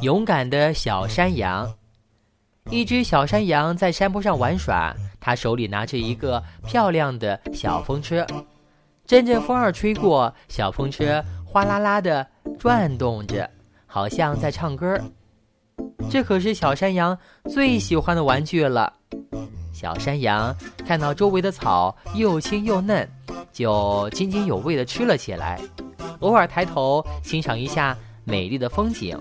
勇敢的小山羊，一只小山羊在山坡上玩耍，它手里拿着一个漂亮的小风车，阵阵风儿吹过，小风车哗啦啦的转动着，好像在唱歌。这可是小山羊最喜欢的玩具了。小山羊看到周围的草又青又嫩，就津津有味地吃了起来，偶尔抬头欣赏一下美丽的风景。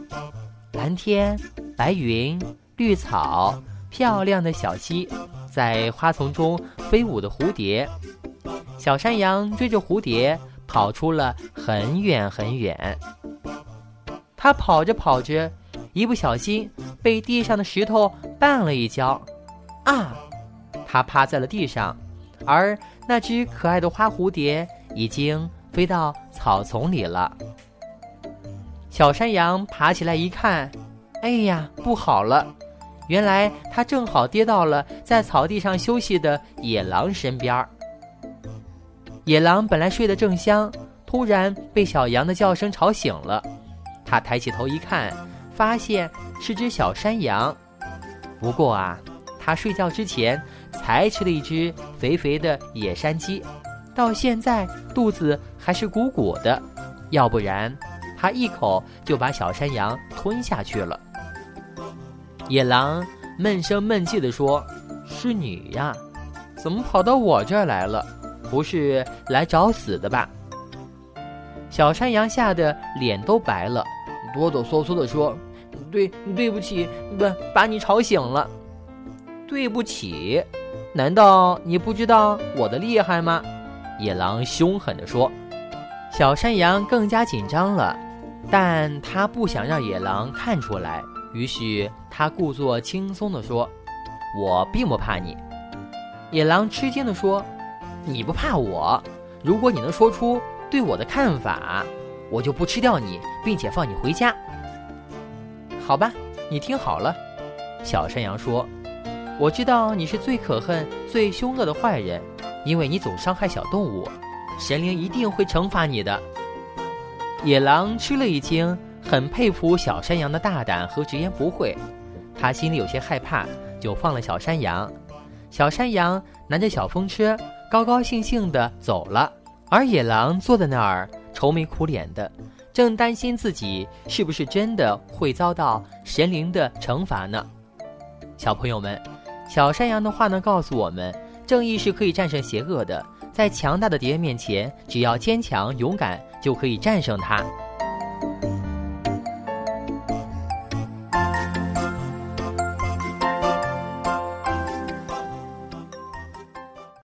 蓝天、白云、绿草、漂亮的小溪，在花丛中飞舞的蝴蝶。小山羊追着蝴蝶跑出了很远很远。它跑着跑着，一不小心被地上的石头绊了一跤，啊！它趴在了地上，而那只可爱的花蝴蝶已经飞到草丛里了。小山羊爬起来一看，哎呀，不好了！原来它正好跌到了在草地上休息的野狼身边。野狼本来睡得正香，突然被小羊的叫声吵醒了。他抬起头一看，发现是只小山羊。不过啊，他睡觉之前才吃了一只肥肥的野山鸡，到现在肚子还是鼓鼓的，要不然。他一口就把小山羊吞下去了。野狼闷声闷气地说：“是你呀，怎么跑到我这儿来了？不是来找死的吧？”小山羊吓得脸都白了，哆哆嗦嗦地说：“对，对不起，不把你吵醒了。对不起，难道你不知道我的厉害吗？”野狼凶狠地说。小山羊更加紧张了。但他不想让野狼看出来，于是他故作轻松地说：“我并不怕你。”野狼吃惊地说：“你不怕我？如果你能说出对我的看法，我就不吃掉你，并且放你回家。”好吧，你听好了，小山羊说：“我知道你是最可恨、最凶恶的坏人，因为你总伤害小动物，神灵一定会惩罚你的。”野狼吃了一惊，很佩服小山羊的大胆和直言不讳。他心里有些害怕，就放了小山羊。小山羊拿着小风车，高高兴兴地走了。而野狼坐在那儿，愁眉苦脸的，正担心自己是不是真的会遭到神灵的惩罚呢？小朋友们，小山羊的话呢，告诉我们，正义是可以战胜邪恶的。在强大的敌人面前，只要坚强勇敢，就可以战胜它。